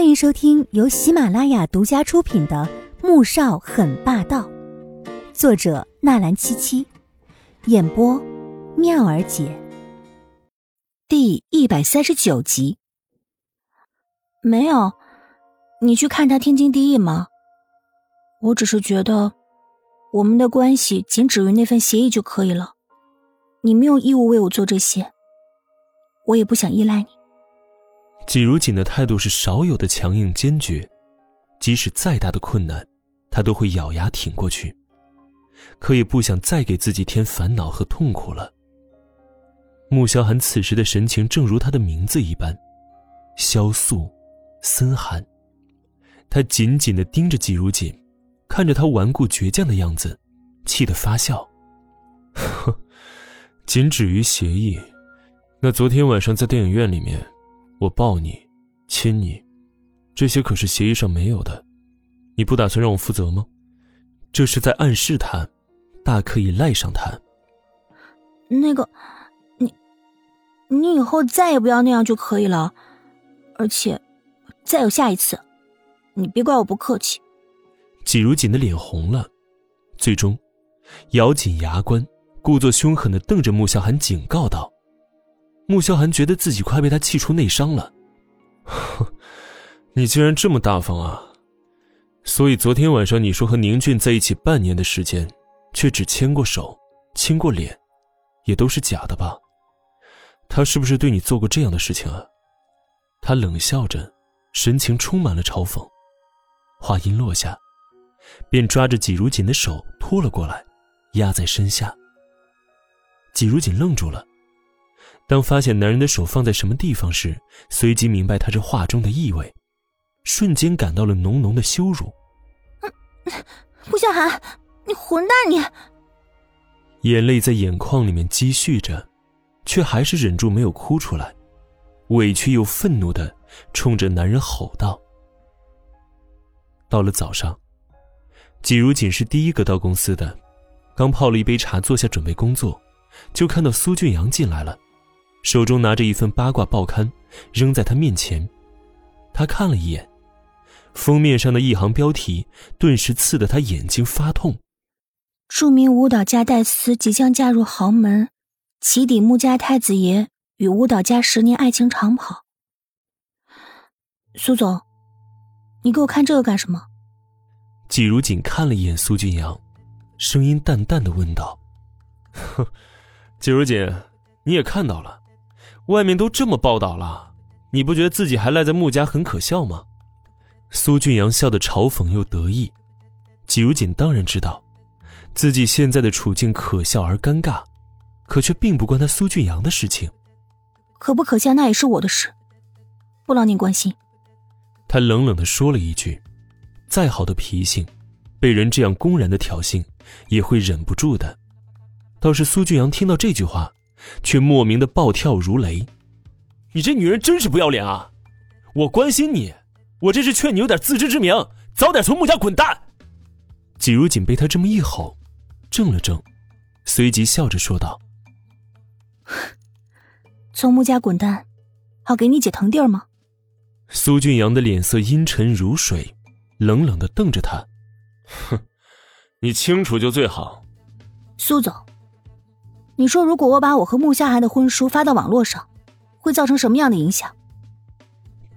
欢迎收听由喜马拉雅独家出品的《穆少很霸道》，作者纳兰七七，演播妙儿姐。第一百三十九集。没有，你去看他天经地义吗？我只是觉得，我们的关系仅止于那份协议就可以了。你没有义务为我做这些，我也不想依赖你。季如锦的态度是少有的强硬坚决，即使再大的困难，他都会咬牙挺过去。可也不想再给自己添烦恼和痛苦了。穆萧寒此时的神情正如他的名字一般，萧肃、森寒。他紧紧的盯着季如锦，看着他顽固倔强的样子，气得发笑。呵，仅止于协议。那昨天晚上在电影院里面。我抱你，亲你，这些可是协议上没有的，你不打算让我负责吗？这是在暗示他，大可以赖上他。那个，你，你以后再也不要那样就可以了，而且，再有下一次，你别怪我不客气。季如锦的脸红了，最终，咬紧牙关，故作凶狠的瞪着穆萧寒，警告道。穆萧寒觉得自己快被他气出内伤了，你竟然这么大方啊！所以昨天晚上你说和宁俊在一起半年的时间，却只牵过手、亲过脸，也都是假的吧？他是不是对你做过这样的事情啊？他冷笑着，神情充满了嘲讽。话音落下，便抓着季如锦的手拖了过来，压在身下。季如锦愣住了。当发现男人的手放在什么地方时，随即明白他这话中的意味，瞬间感到了浓浓的羞辱。顾小寒，你混蛋！你眼泪在眼眶里面积蓄着，却还是忍住没有哭出来，委屈又愤怒的冲着男人吼道。到了早上，季如锦是第一个到公司的，刚泡了一杯茶，坐下准备工作，就看到苏俊阳进来了。手中拿着一份八卦报刊，扔在他面前。他看了一眼，封面上的一行标题顿时刺得他眼睛发痛。著名舞蹈家戴斯即将嫁入豪门，启底穆家太子爷与舞蹈家十年爱情长跑。苏总，你给我看这个干什么？季如锦看了一眼苏俊阳，声音淡淡的问道：“哼，季如锦，你也看到了。”外面都这么报道了，你不觉得自己还赖在穆家很可笑吗？苏俊阳笑得嘲讽又得意。季如锦当然知道，自己现在的处境可笑而尴尬，可却并不关他苏俊阳的事情。可不可笑那也是我的事，不劳您关心。他冷冷的说了一句：“再好的脾性，被人这样公然的挑衅，也会忍不住的。”倒是苏俊阳听到这句话。却莫名的暴跳如雷，你这女人真是不要脸啊！我关心你，我这是劝你有点自知之明，早点从穆家滚蛋。季如锦被他这么一吼，怔了怔，随即笑着说道：“从穆家滚蛋，好给你姐腾地儿吗？”苏俊阳的脸色阴沉如水，冷冷的瞪着他：“哼，你清楚就最好。”苏总。你说，如果我把我和穆夏寒的婚书发到网络上，会造成什么样的影响？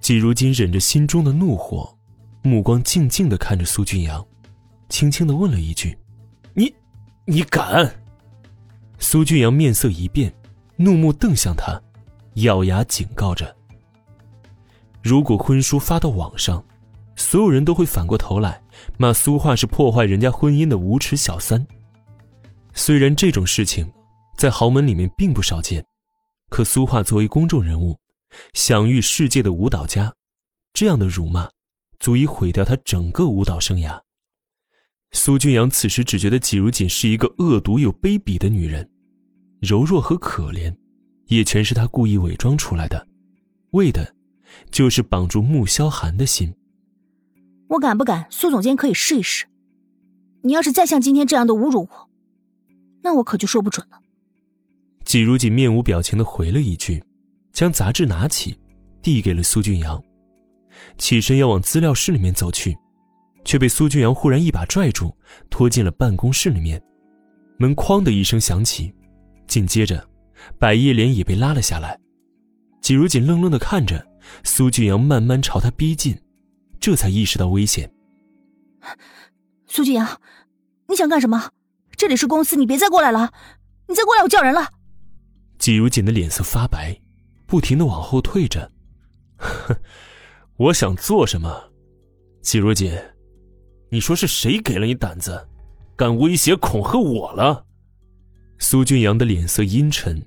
季如今忍着心中的怒火，目光静静的看着苏俊阳，轻轻的问了一句：“你，你敢？”苏俊阳面色一变，怒目瞪向他，咬牙警告着：“如果婚书发到网上，所有人都会反过头来骂苏画是破坏人家婚姻的无耻小三。虽然这种事情……”在豪门里面并不少见，可苏画作为公众人物，享誉世界的舞蹈家，这样的辱骂，足以毁掉他整个舞蹈生涯。苏俊阳此时只觉得季如锦是一个恶毒又卑鄙的女人，柔弱和可怜，也全是他故意伪装出来的，为的，就是绑住穆萧寒的心。我敢不敢？苏总监可以试一试。你要是再像今天这样的侮辱我，那我可就说不准了。季如锦面无表情的回了一句，将杂志拿起，递给了苏俊阳。起身要往资料室里面走去，却被苏俊阳忽然一把拽住，拖进了办公室里面。门哐的一声响起，紧接着，百叶帘也被拉了下来。季如锦愣愣的看着苏俊阳慢慢朝他逼近，这才意识到危险。苏俊阳，你想干什么？这里是公司，你别再过来了！你再过来，我叫人了。季如锦的脸色发白，不停的往后退着。我想做什么？季如锦，你说是谁给了你胆子，敢威胁恐吓我了？苏俊阳的脸色阴沉，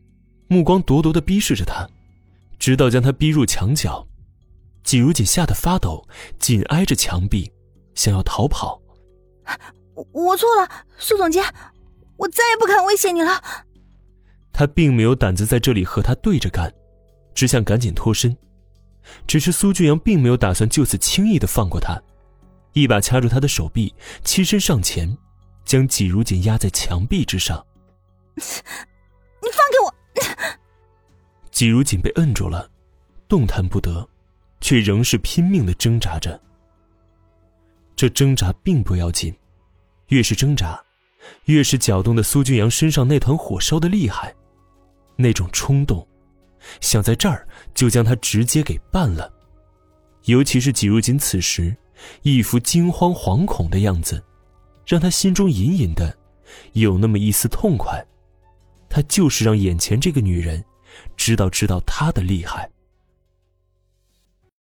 目光咄咄的逼视着他，直到将他逼入墙角。季如锦吓得发抖，紧挨着墙壁，想要逃跑。我我错了，苏总监，我再也不敢威胁你了。他并没有胆子在这里和他对着干，只想赶紧脱身。只是苏俊阳并没有打算就此轻易的放过他，一把掐住他的手臂，欺身上前，将季如锦压在墙壁之上。你放开我！季如锦被摁住了，动弹不得，却仍是拼命的挣扎着。这挣扎并不要紧，越是挣扎，越是搅动的苏俊阳身上那团火烧的厉害，那种冲动。想在这儿就将他直接给办了，尤其是季如锦此时一副惊慌惶恐的样子，让他心中隐隐的有那么一丝痛快。他就是让眼前这个女人知道知道他的厉害。